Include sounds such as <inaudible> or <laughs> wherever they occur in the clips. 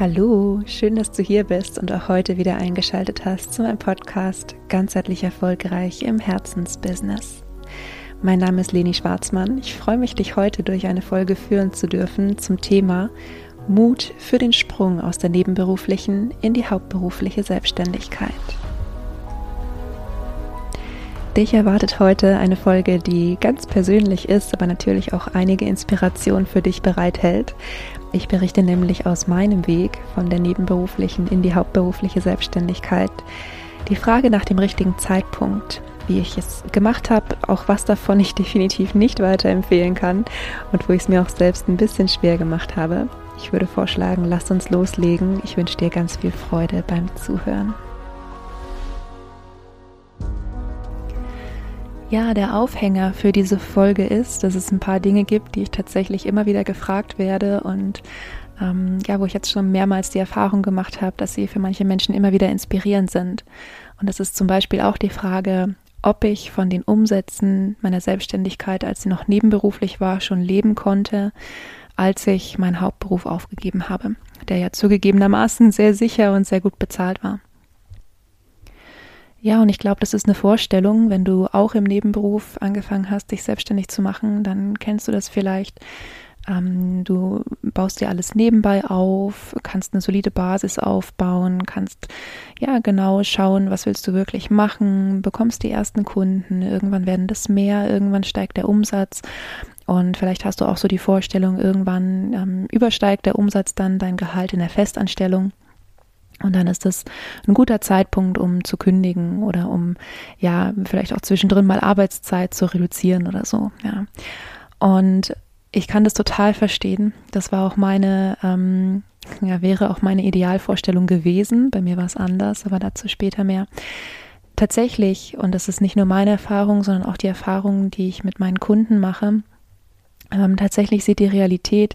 Hallo, schön, dass du hier bist und auch heute wieder eingeschaltet hast zu meinem Podcast Ganzheitlich erfolgreich im Herzensbusiness. Mein Name ist Leni Schwarzmann. Ich freue mich, dich heute durch eine Folge führen zu dürfen zum Thema Mut für den Sprung aus der nebenberuflichen in die hauptberufliche Selbstständigkeit. Dich erwartet heute eine Folge, die ganz persönlich ist, aber natürlich auch einige Inspiration für dich bereithält. Ich berichte nämlich aus meinem Weg von der nebenberuflichen in die hauptberufliche Selbstständigkeit. Die Frage nach dem richtigen Zeitpunkt, wie ich es gemacht habe, auch was davon ich <laughs> definitiv nicht weiterempfehlen kann und wo ich es mir auch selbst ein bisschen schwer gemacht habe. Ich würde vorschlagen, lass uns loslegen. Ich wünsche dir ganz viel Freude beim Zuhören. Ja, der Aufhänger für diese Folge ist, dass es ein paar Dinge gibt, die ich tatsächlich immer wieder gefragt werde und ähm, ja, wo ich jetzt schon mehrmals die Erfahrung gemacht habe, dass sie für manche Menschen immer wieder inspirierend sind. Und das ist zum Beispiel auch die Frage, ob ich von den Umsätzen meiner Selbstständigkeit, als sie noch nebenberuflich war, schon leben konnte, als ich meinen Hauptberuf aufgegeben habe, der ja zugegebenermaßen sehr sicher und sehr gut bezahlt war. Ja, und ich glaube, das ist eine Vorstellung, wenn du auch im Nebenberuf angefangen hast, dich selbstständig zu machen, dann kennst du das vielleicht. Ähm, du baust dir alles nebenbei auf, kannst eine solide Basis aufbauen, kannst ja genau schauen, was willst du wirklich machen, bekommst die ersten Kunden, irgendwann werden das mehr, irgendwann steigt der Umsatz und vielleicht hast du auch so die Vorstellung, irgendwann ähm, übersteigt der Umsatz dann dein Gehalt in der Festanstellung. Und dann ist das ein guter Zeitpunkt, um zu kündigen oder um ja vielleicht auch zwischendrin mal Arbeitszeit zu reduzieren oder so. Ja. Und ich kann das total verstehen. Das war auch meine, ähm, ja, wäre auch meine Idealvorstellung gewesen. Bei mir war es anders, aber dazu später mehr. Tatsächlich, und das ist nicht nur meine Erfahrung, sondern auch die Erfahrung, die ich mit meinen Kunden mache, ähm, tatsächlich sieht die Realität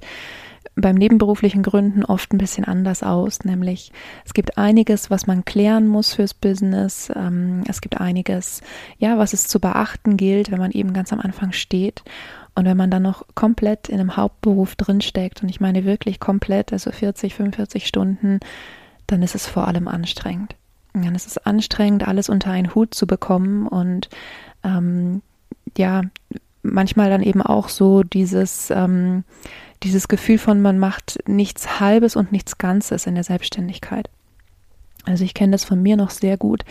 beim nebenberuflichen Gründen oft ein bisschen anders aus. Nämlich es gibt einiges, was man klären muss fürs Business. Ähm, es gibt einiges, ja, was es zu beachten gilt, wenn man eben ganz am Anfang steht. Und wenn man dann noch komplett in einem Hauptberuf drinsteckt, und ich meine wirklich komplett, also 40, 45 Stunden, dann ist es vor allem anstrengend. Dann ist es anstrengend, alles unter einen Hut zu bekommen und ähm, ja, manchmal dann eben auch so dieses ähm, dieses Gefühl von, man macht nichts Halbes und nichts Ganzes in der Selbstständigkeit. Also ich kenne das von mir noch sehr gut.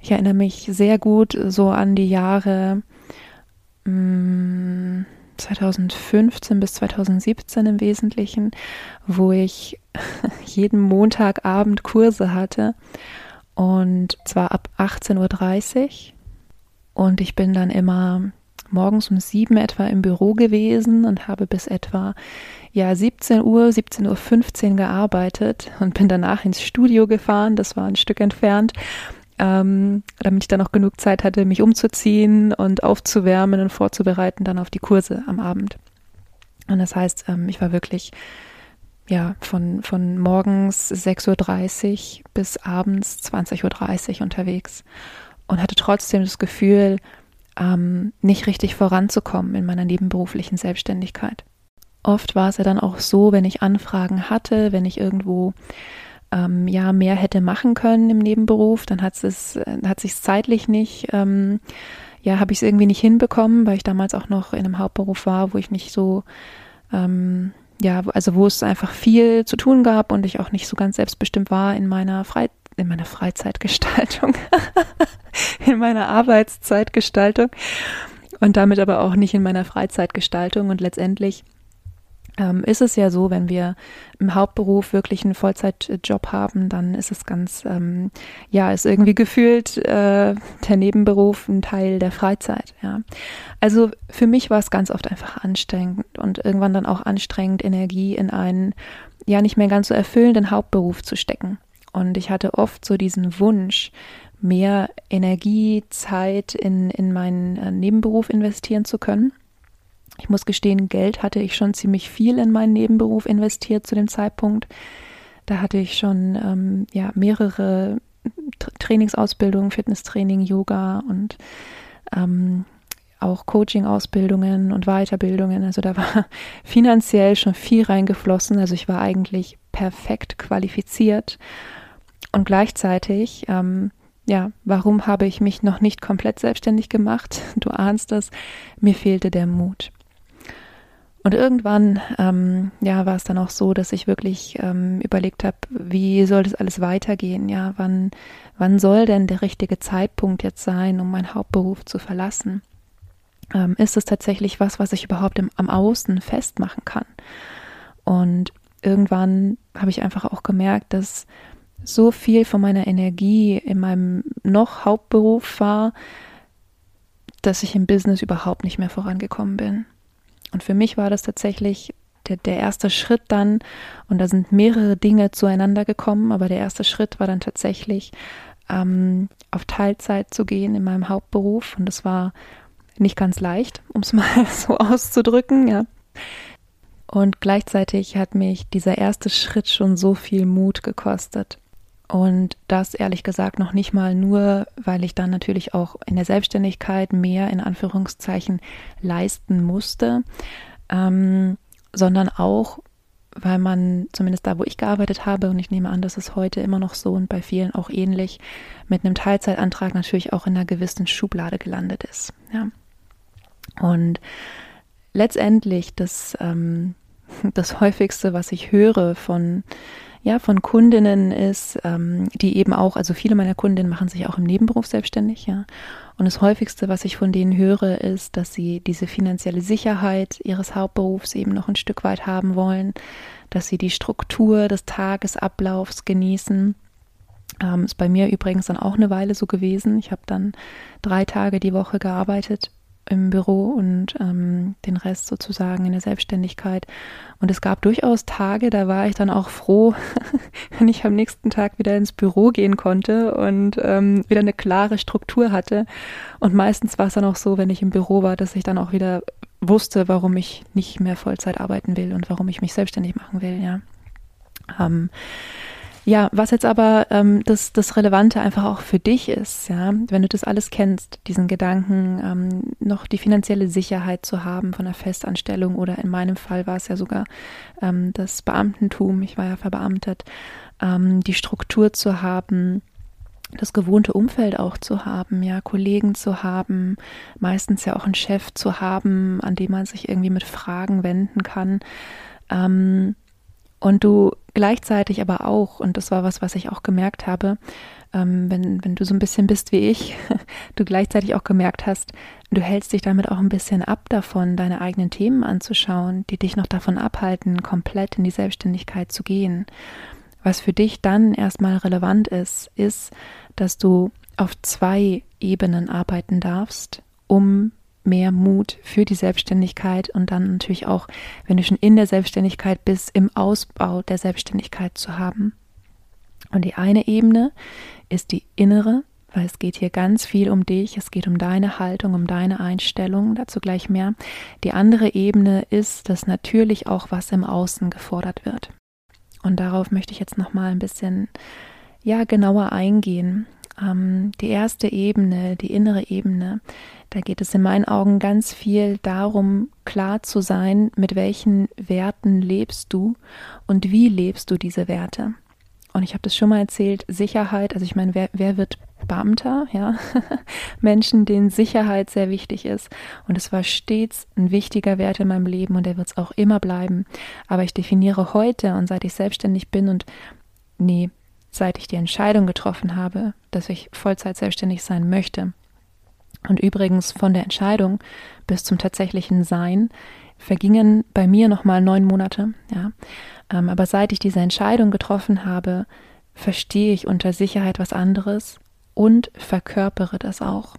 Ich erinnere mich sehr gut so an die Jahre mh, mm, 2015 bis 2017 im Wesentlichen, wo ich <laughs> jeden Montagabend Kurse hatte und zwar ab 18.30 Uhr. Und ich bin dann immer morgens um sieben etwa im Büro gewesen und habe bis etwa ja 17 Uhr, 17.15 Uhr gearbeitet und bin danach ins Studio gefahren. Das war ein Stück entfernt. Ähm, damit ich dann noch genug Zeit hatte, mich umzuziehen und aufzuwärmen und vorzubereiten dann auf die Kurse am Abend. Und das heißt, ähm, ich war wirklich ja von, von morgens 6.30 Uhr bis abends 20.30 Uhr unterwegs und hatte trotzdem das Gefühl, ähm, nicht richtig voranzukommen in meiner nebenberuflichen Selbstständigkeit. Oft war es ja dann auch so, wenn ich Anfragen hatte, wenn ich irgendwo ähm, ja mehr hätte machen können im Nebenberuf, dann hat es hat sich zeitlich nicht ähm, ja habe ich es irgendwie nicht hinbekommen, weil ich damals auch noch in einem Hauptberuf war, wo ich nicht so ähm, ja also wo es einfach viel zu tun gab und ich auch nicht so ganz selbstbestimmt war in meiner Freizeit in meiner Freizeitgestaltung, <laughs> in meiner Arbeitszeitgestaltung und damit aber auch nicht in meiner Freizeitgestaltung. Und letztendlich ähm, ist es ja so, wenn wir im Hauptberuf wirklich einen Vollzeitjob haben, dann ist es ganz, ähm, ja, ist irgendwie gefühlt äh, der Nebenberuf ein Teil der Freizeit. Ja, also für mich war es ganz oft einfach anstrengend und irgendwann dann auch anstrengend, Energie in einen ja nicht mehr ganz so erfüllenden Hauptberuf zu stecken. Und ich hatte oft so diesen Wunsch, mehr Energie, Zeit in, in meinen äh, Nebenberuf investieren zu können. Ich muss gestehen, Geld hatte ich schon ziemlich viel in meinen Nebenberuf investiert zu dem Zeitpunkt. Da hatte ich schon ähm, ja, mehrere Trainingsausbildungen, Fitnesstraining, Yoga und ähm, auch Coaching-Ausbildungen und Weiterbildungen. Also da war <laughs> finanziell schon viel reingeflossen. Also ich war eigentlich perfekt qualifiziert. Und gleichzeitig, ähm, ja, warum habe ich mich noch nicht komplett selbstständig gemacht? <laughs> Du ahnst es, mir fehlte der Mut. Und irgendwann, ähm, ja, war es dann auch so, dass ich wirklich ähm, überlegt habe, wie soll das alles weitergehen? Ja, wann, wann soll denn der richtige Zeitpunkt jetzt sein, um meinen Hauptberuf zu verlassen? Ähm, ist es tatsächlich was, was ich überhaupt im, am Außen festmachen kann? Und irgendwann habe ich einfach auch gemerkt, dass so viel von meiner Energie in meinem noch Hauptberuf war, dass ich im Business überhaupt nicht mehr vorangekommen bin. Und für mich war das tatsächlich der, der erste Schritt dann, und da sind mehrere Dinge zueinander gekommen, aber der erste Schritt war dann tatsächlich, ähm, auf Teilzeit zu gehen in meinem Hauptberuf. Und das war nicht ganz leicht, um es <laughs> mal so auszudrücken, ja. Und gleichzeitig hat mich dieser erste Schritt schon so viel Mut gekostet. Und das ehrlich gesagt noch nicht mal nur, weil ich dann natürlich auch in der Selbstständigkeit mehr in Anführungszeichen leisten musste, ähm, sondern auch, weil man zumindest da, wo ich gearbeitet habe, und ich nehme an, das ist heute immer noch so und bei vielen auch ähnlich, mit einem Teilzeitantrag natürlich auch in einer gewissen Schublade gelandet ist. Ja. Und letztendlich das, ähm, <laughs> das häufigste, was ich höre von ja, von Kundinnen ist, ähm, die eben auch, also viele meiner Kundinnen machen sich auch im Nebenberuf selbstständig, ja. Und das häufigste, was ich von denen höre, ist, dass sie diese finanzielle Sicherheit ihres Hauptberufs eben noch ein Stück weit haben wollen, dass sie die Struktur des Tagesablaufs genießen. Ähm, ist bei mir übrigens dann auch eine Weile so gewesen. Ich habe dann drei Tage die Woche gearbeitet im Büro und ähm, den Rest sozusagen in der Selbstständigkeit. Und es gab durchaus Tage, da war ich dann auch froh, <laughs> wenn ich am nächsten Tag wieder ins Büro gehen konnte und ähm, wieder eine klare Struktur hatte. Und meistens war es dann auch so, wenn ich im Büro war, dass ich dann auch wieder wusste, warum ich nicht mehr Vollzeit arbeiten will und warum ich mich selbstständig machen will, ja. Ähm, ja, was jetzt aber ähm, das, das Relevante einfach auch für dich ist, ja, wenn du das alles kennst, diesen Gedanken, ähm, noch die finanzielle Sicherheit zu haben von einer Festanstellung oder in meinem Fall war es ja sogar ähm, das Beamtentum, ich war ja verbeamtet, ähm, die Struktur zu haben, das gewohnte Umfeld auch zu haben, ja, Kollegen zu haben, meistens ja auch einen Chef zu haben, an dem man sich irgendwie mit Fragen wenden kann. Ähm, und du gleichzeitig aber auch, und das war was, was ich auch gemerkt habe, ähm, wenn, wenn du so ein bisschen bist wie ich, <laughs> du gleichzeitig auch gemerkt hast, du hältst dich damit auch ein bisschen ab davon, deine eigenen Themen anzuschauen, die dich noch davon abhalten, komplett in die Selbstständigkeit zu gehen. Was für dich dann erstmal relevant ist, ist, dass du auf zwei Ebenen arbeiten darfst, um mehr Mut für die Selbstständigkeit und dann natürlich auch, wenn du schon in der Selbstständigkeit bist, im Ausbau der Selbstständigkeit zu haben. Und die eine Ebene ist die innere, weil es geht hier ganz viel um dich, es geht um deine Haltung, um deine Einstellung, dazu gleich mehr. Die andere Ebene ist, dass natürlich auch was im Außen gefordert wird. Und darauf möchte ich jetzt nochmal ein bisschen ja genauer eingehen. Ähm, die erste Ebene, die innere Ebene, da geht es in meinen Augen ganz viel darum, klar zu sein, mit welchen Werten lebst du und wie lebst du diese Werte. Und ich habe das schon mal erzählt, Sicherheit, also ich meine, wer, wer wird Beamter, ja? <laughs> Menschen, denen Sicherheit sehr wichtig ist. Und es war stets ein wichtiger Wert in meinem Leben und der wird es auch immer bleiben. Aber ich definiere heute und seit ich selbstständig bin und nee, seit ich die Entscheidung getroffen habe, dass ich Vollzeit selbstständig sein möchte. Und übrigens von der Entscheidung bis zum tatsächlichen Sein vergingen bei mir nochmal neun Monate. Ja. Ähm, aber seit ich diese Entscheidung getroffen habe, verstehe ich unter Sicherheit was anderes und verkörpere das auch.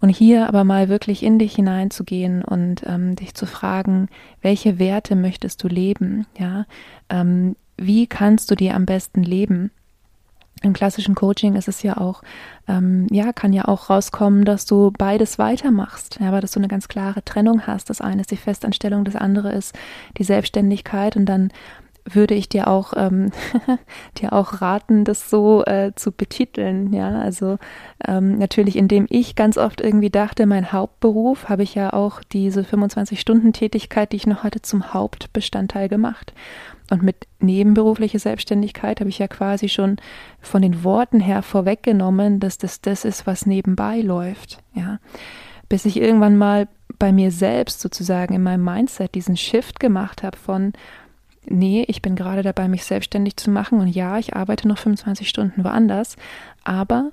Und hier aber mal wirklich in dich hineinzugehen und ähm, dich zu fragen, welche Werte möchtest du leben? Ja, ähm, wie kannst du dir am besten leben? Im klassischen Coaching ist es ja auch, ähm, ja, kann ja auch rauskommen, dass du beides weitermachst, ja, aber dass du eine ganz klare Trennung hast. Das eine ist die Festanstellung, das andere ist die Selbstständigkeit und dann würde ich dir auch ähm, <laughs> dir auch raten, das so äh, zu betiteln. Ja, also ähm, natürlich, indem ich ganz oft irgendwie dachte, mein Hauptberuf, habe ich ja auch diese 25-Stunden-Tätigkeit, die ich noch hatte, zum Hauptbestandteil gemacht. Und mit nebenberufliche Selbstständigkeit habe ich ja quasi schon von den Worten her vorweggenommen, dass das das ist, was nebenbei läuft. Ja, bis ich irgendwann mal bei mir selbst sozusagen in meinem Mindset diesen Shift gemacht habe von nee, ich bin gerade dabei, mich selbstständig zu machen und ja, ich arbeite noch 25 Stunden woanders, aber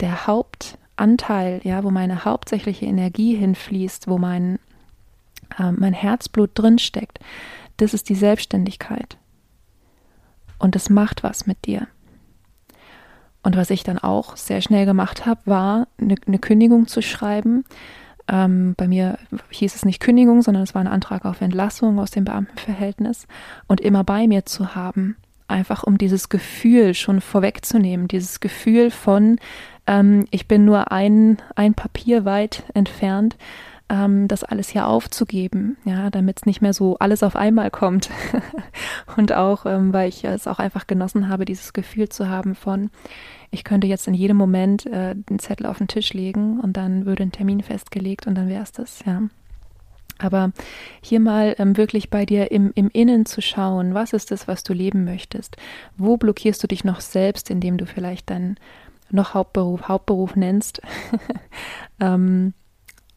der Hauptanteil, ja, wo meine hauptsächliche Energie hinfließt, wo mein, äh, mein Herzblut drinsteckt, das ist die Selbstständigkeit. Und das macht was mit dir. Und was ich dann auch sehr schnell gemacht habe, war eine, eine Kündigung zu schreiben, ähm, bei mir hieß es nicht Kündigung, sondern es war ein Antrag auf Entlassung aus dem Beamtenverhältnis und immer bei mir zu haben, einfach um dieses Gefühl schon vorwegzunehmen, dieses Gefühl von, ähm, ich bin nur ein, ein Papier weit entfernt, ähm, das alles hier aufzugeben, ja, damit es nicht mehr so alles auf einmal kommt. <laughs> und auch, ähm, weil ich es auch einfach genossen habe, dieses Gefühl zu haben von, ich könnte jetzt in jedem Moment äh, den Zettel auf den Tisch legen und dann würde ein Termin festgelegt und dann wäre es das, ja. Aber hier mal ähm, wirklich bei dir im, im Innen zu schauen, was ist das, was du leben möchtest? Wo blockierst du dich noch selbst, indem du vielleicht deinen noch Hauptberuf, Hauptberuf nennst? <laughs> ähm,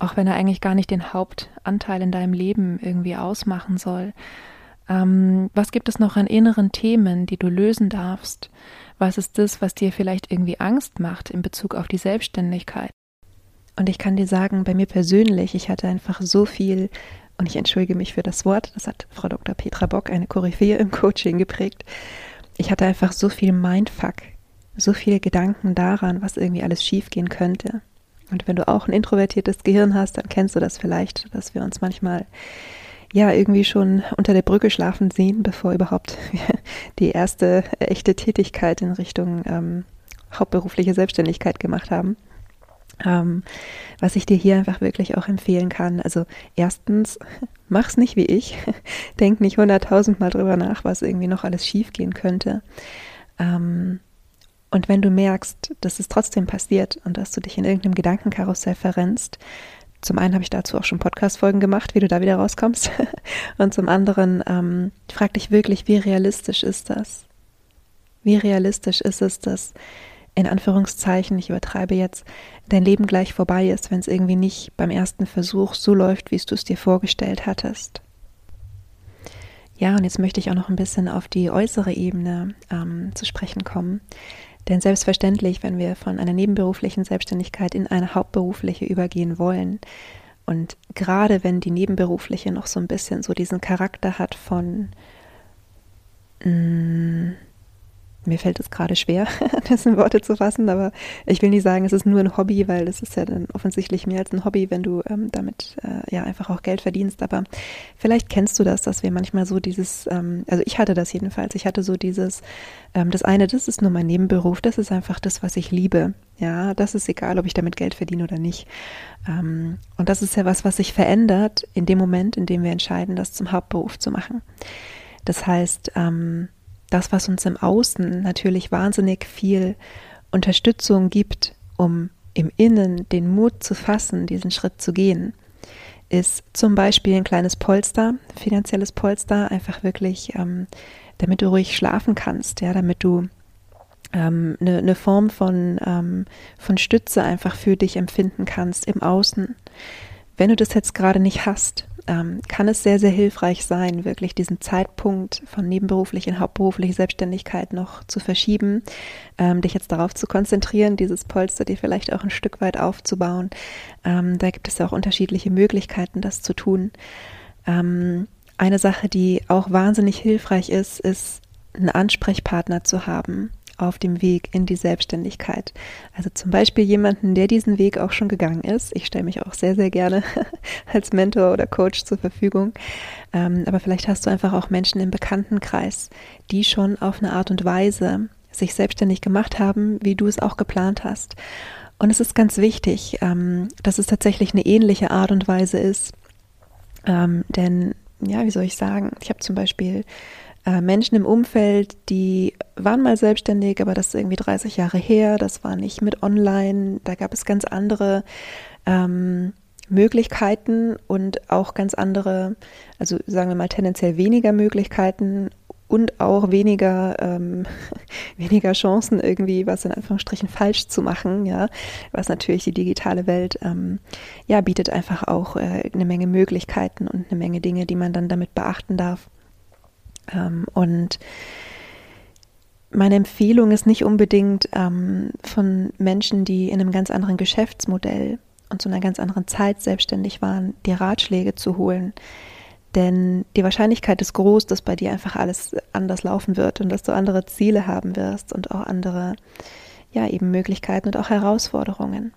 auch wenn er eigentlich gar nicht den Hauptanteil in deinem Leben irgendwie ausmachen soll. Ähm, was gibt es noch an inneren Themen, die du lösen darfst? Was ist das, was dir vielleicht irgendwie Angst macht in Bezug auf die Selbstständigkeit? Und ich kann dir sagen, bei mir persönlich, ich hatte einfach so viel, und ich entschuldige mich für das Wort, das hat Frau Dr. Petra Bock, eine Koryphäe im Coaching geprägt. Ich hatte einfach so viel Mindfuck, so viele Gedanken daran, was irgendwie alles schiefgehen könnte. Und wenn du auch ein introvertiertes Gehirn hast, dann kennst du das vielleicht, dass wir uns manchmal ja irgendwie schon unter der Brücke schlafen sehen, bevor überhaupt <laughs> die erste echte Tätigkeit in Richtung ähm, hauptberufliche Selbstständigkeit gemacht haben. Ähm, was ich dir hier einfach wirklich auch empfehlen kann. Also erstens, <laughs> mach's nicht wie ich. <laughs> Denk nicht hunderttausendmal drüber nach, was irgendwie noch alles schiefgehen könnte. Ähm, und wenn du merkst, dass es trotzdem passiert und dass du dich in irgendeinem Gedankenkarussell verrennst, zum einen habe ich dazu auch schon Podcast-Folgen gemacht, wie du da wieder rauskommst. <laughs> Und zum anderen ähm, frag dich wirklich, wie realistisch ist das? Wie realistisch ist es, dass in Anführungszeichen, ich übertreibe jetzt, dein Leben gleich vorbei ist, wenn es irgendwie nicht beim ersten Versuch so läuft, wie du es dir vorgestellt hattest? Ja, und jetzt möchte ich auch noch ein bisschen auf die äußere Ebene ähm, zu sprechen kommen. Denn selbstverständlich, wenn wir von einer nebenberuflichen Selbstständigkeit in eine hauptberufliche übergehen wollen, und gerade wenn die nebenberufliche noch so ein bisschen so diesen Charakter hat von, mh, mm, mir fällt es gerade schwer, <laughs> das in Worte zu fassen, aber ich will nicht sagen, es ist nur ein Hobby, weil es ist ja dann offensichtlich mehr als ein Hobby, wenn du ähm, damit äh, ja einfach auch Geld verdienst. Aber vielleicht kennst du das, dass wir manchmal so dieses, ähm, also ich hatte das jedenfalls, ich hatte so dieses, ähm, das eine, das ist nur mein Nebenberuf, das ist einfach das, was ich liebe. Ja, das ist egal, ob ich damit Geld verdiene oder nicht. Ähm, und das ist ja was, was sich verändert in dem Moment, in dem wir entscheiden, das zum Hauptberuf zu machen. Das heißt, ähm, das, was uns im Außen natürlich wahnsinnig viel Unterstützung gibt, um im Innen den Mut zu fassen, diesen Schritt zu gehen, ist zum Beispiel ein kleines Polster, finanzielles Polster, einfach wirklich, ähm, damit du ruhig schlafen kannst, ja, damit du ähm, eine, eine Form von, ähm, von Stütze einfach für dich empfinden kannst im Außen. Wenn du das jetzt gerade nicht hast, ähm, kann es sehr, sehr hilfreich sein, wirklich diesen Zeitpunkt von nebenberuflich in hauptberufliche Selbstständigkeit noch zu verschieben, ähm, dich jetzt darauf zu konzentrieren, dieses Polster dir vielleicht auch ein Stück weit aufzubauen. Ähm, da gibt es ja auch unterschiedliche Möglichkeiten, das zu tun. Ähm, eine Sache, die auch wahnsinnig hilfreich ist, ist, einen Ansprechpartner zu haben, auf dem Weg in die Selbstständigkeit. Also zum Beispiel jemanden, der diesen Weg auch schon gegangen ist. Ich stelle mich auch sehr, sehr gerne <laughs> als Mentor oder Coach zur Verfügung. Ähm, aber vielleicht hast du einfach auch Menschen im Bekanntenkreis, die schon auf eine Art und Weise sich selbstständig gemacht haben, wie du es auch geplant hast. Und es ist ganz wichtig, ähm, dass es tatsächlich eine ähnliche Art und Weise ist. Ähm, denn, ja, wie soll ich sagen, ich habe zum Beispiel äh, Menschen im Umfeld, die waren mal selbstständig, aber das ist irgendwie 30 Jahre her, das war nicht mit online, da gab es ganz andere ähm, Möglichkeiten und auch ganz andere, also sagen wir mal tendenziell weniger Möglichkeiten und auch weniger, ähm, <laughs> weniger Chancen, irgendwie was in Anführungsstrichen falsch zu machen, ja, was natürlich die digitale Welt ähm, ja bietet einfach auch äh, eine Menge Möglichkeiten und eine Menge Dinge, die man dann damit beachten darf. Ähm, und meine Empfehlung ist nicht unbedingt ähm, von Menschen, die in einem ganz anderen Geschäftsmodell und zu einer ganz anderen Zeit selbstständig waren, die Ratschläge zu holen. Denn die Wahrscheinlichkeit ist groß, dass bei dir einfach alles anders laufen wird und dass du andere Ziele haben wirst und auch andere, ja, eben Möglichkeiten und auch Herausforderungen.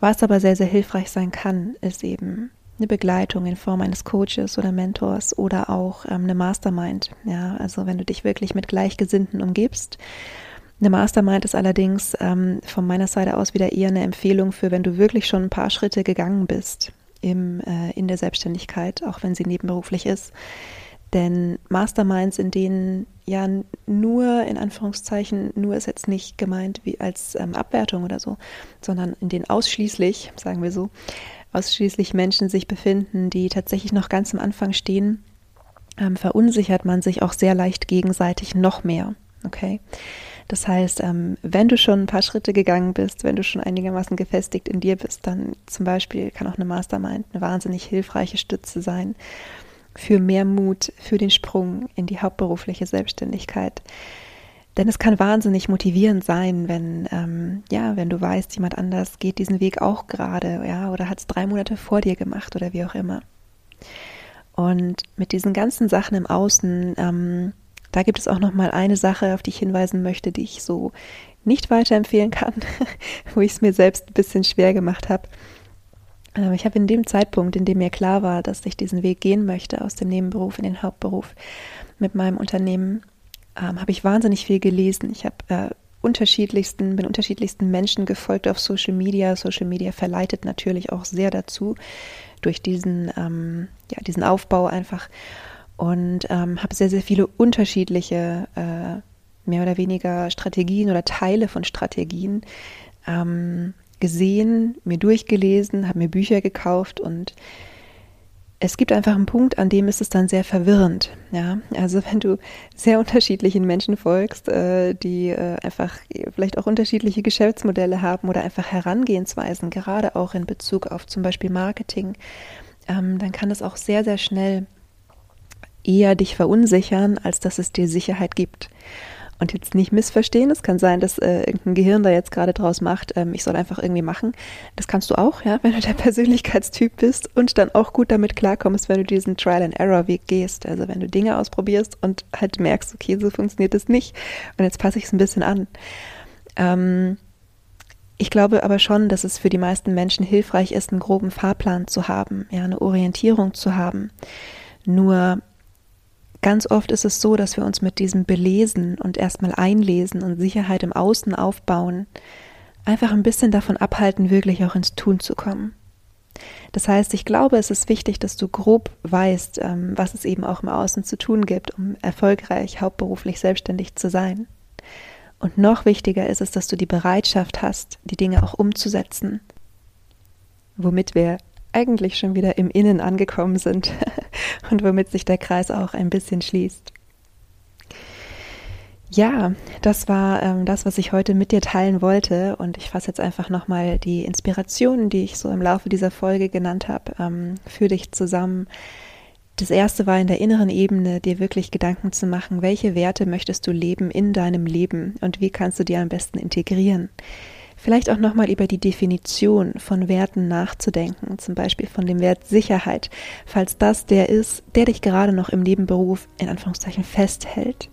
Was aber sehr, sehr hilfreich sein kann, ist eben eine Begleitung in Form eines Coaches oder Mentors oder auch ähm, eine Mastermind. Ja, also wenn du dich wirklich mit Gleichgesinnten umgibst. Eine Mastermind ist allerdings ähm, von meiner Seite aus wieder eher eine Empfehlung für, wenn du wirklich schon ein paar Schritte gegangen bist im, äh, in der Selbstständigkeit, auch wenn sie nebenberuflich ist. Denn Masterminds, in denen ja nur, in Anführungszeichen, nur ist jetzt nicht gemeint wie als ähm, Abwertung oder so, sondern in denen ausschließlich, sagen wir so, ausschließlich Menschen sich befinden, die tatsächlich noch ganz am Anfang stehen, ähm, verunsichert man sich auch sehr leicht gegenseitig noch mehr. Okay? Das heißt, ähm, wenn du schon ein paar Schritte gegangen bist, wenn du schon einigermaßen gefestigt in dir bist, dann zum Beispiel kann auch eine Mastermind eine wahnsinnig hilfreiche Stütze sein für mehr Mut, für den Sprung in die hauptberufliche Selbstständigkeit. Denn es kann wahnsinnig motivierend sein, wenn, ähm, ja, wenn du weißt, jemand anders geht diesen Weg auch gerade, ja, oder hat es drei Monate vor dir gemacht oder wie auch immer. Und mit diesen ganzen Sachen im Außen, ähm, da gibt es auch noch mal eine Sache, auf die ich hinweisen möchte, die ich so nicht weiterempfehlen kann, <laughs> wo ich es mir selbst ein bisschen schwer gemacht habe. Ähm, ich habe in dem Zeitpunkt, in dem mir klar war, dass ich diesen Weg gehen möchte aus dem Nebenberuf in den Hauptberuf mit meinem Unternehmen, ähm, habe ich wahnsinnig viel gelesen. Ich habe äh, unterschiedlichsten, bin unterschiedlichsten Menschen gefolgt auf Social Media. Social Media verleitet natürlich auch sehr dazu durch diesen, ähm, ja, diesen Aufbau einfach und ähm, habe sehr, sehr viele unterschiedliche, äh, mehr oder weniger Strategien oder Teile von Strategien ähm, gesehen, mir durchgelesen, habe mir Bücher gekauft und es gibt einfach einen Punkt, an dem ist es dann sehr verwirrend. Ja, also wenn du sehr unterschiedlichen Menschen folgst, äh, die äh, einfach vielleicht auch unterschiedliche Geschäftsmodelle haben oder einfach Herangehensweisen, gerade auch in Bezug auf zum Beispiel Marketing, ähm, dann kann es auch sehr, sehr schnell eher dich verunsichern, als dass es dir Sicherheit gibt. Und jetzt nicht missverstehen, es kann sein, dass äh, irgendein Gehirn da jetzt gerade draus macht, ähm, ich soll einfach irgendwie machen. Das kannst du auch, ja, <laughs> wenn du der Persönlichkeitstyp bist und dann auch gut damit klarkommst, wenn du diesen Trial-and-Error-Weg gehst. Also wenn du Dinge ausprobierst und halt merkst, okay, so funktioniert das nicht und jetzt passe ich es ein bisschen an. Ähm, ich glaube aber schon, dass es für die meisten Menschen hilfreich ist, einen groben Fahrplan zu haben, ja, eine Orientierung zu haben. Nur Ganz oft ist es so, dass wir uns mit diesem Belesen und erstmal einlesen und Sicherheit im Außen aufbauen, einfach ein bisschen davon abhalten, wirklich auch ins Tun zu kommen. Das heißt, ich glaube, es ist wichtig, dass du grob weißt, ähm, was es eben auch im Außen zu tun gibt, um erfolgreich hauptberuflich selbstständig zu sein. Und noch wichtiger ist es, dass du die Bereitschaft hast, die Dinge auch umzusetzen, womit wir eigentlich schon wieder im Innen angekommen sind <laughs> und womit sich der Kreis auch ein bisschen schließt. Ja, das war ähm, das, was ich heute mit dir teilen wollte. Und ich fasse jetzt einfach nochmal die Inspirationen, die ich so im Laufe dieser Folge genannt habe, ähm, für dich zusammen. Das erste war in der inneren Ebene, dir wirklich Gedanken zu machen, welche Werte möchtest du leben in deinem Leben und wie kannst du die am besten integrieren. Vielleicht auch nochmal über die Definition von Werten nachzudenken, zum Beispiel von dem Wert Sicherheit, falls das der ist, der dich gerade noch im Nebenberuf in Anführungszeichen festhält.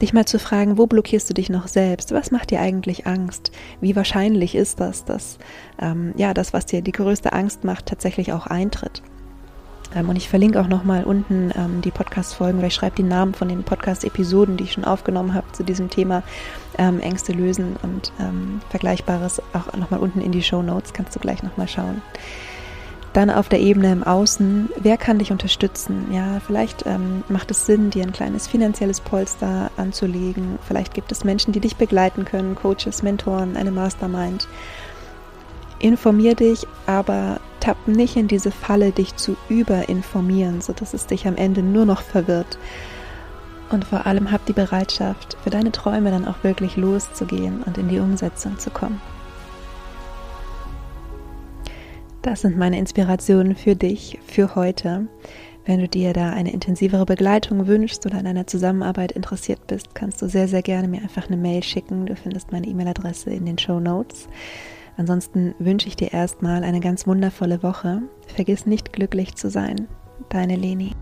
Dich mal zu fragen, wo blockierst du dich noch selbst? Was macht dir eigentlich Angst? Wie wahrscheinlich ist das, dass ähm, ja das, was dir die größte Angst macht, tatsächlich auch eintritt? Und ich verlinke auch nochmal unten ähm, die Podcast-Folgen oder ich schreibe die Namen von den Podcast-Episoden, die ich schon aufgenommen habe zu diesem Thema ähm, Ängste lösen und ähm, Vergleichbares auch nochmal unten in die Show Notes. Kannst du gleich nochmal schauen. Dann auf der Ebene im Außen, wer kann dich unterstützen? Ja, vielleicht ähm, macht es Sinn, dir ein kleines finanzielles Polster anzulegen. Vielleicht gibt es Menschen, die dich begleiten können, Coaches, Mentoren, eine Mastermind. Informier dich, aber tapp nicht in diese Falle, dich zu überinformieren, sodass es dich am Ende nur noch verwirrt. Und vor allem hab die Bereitschaft, für deine Träume dann auch wirklich loszugehen und in die Umsetzung zu kommen. Das sind meine Inspirationen für dich, für heute. Wenn du dir da eine intensivere Begleitung wünschst oder an einer Zusammenarbeit interessiert bist, kannst du sehr, sehr gerne mir einfach eine Mail schicken. Du findest meine E-Mail-Adresse in den Show Notes. Ansonsten wünsche ich dir erstmal eine ganz wundervolle Woche. Vergiss nicht glücklich zu sein. Deine Leni.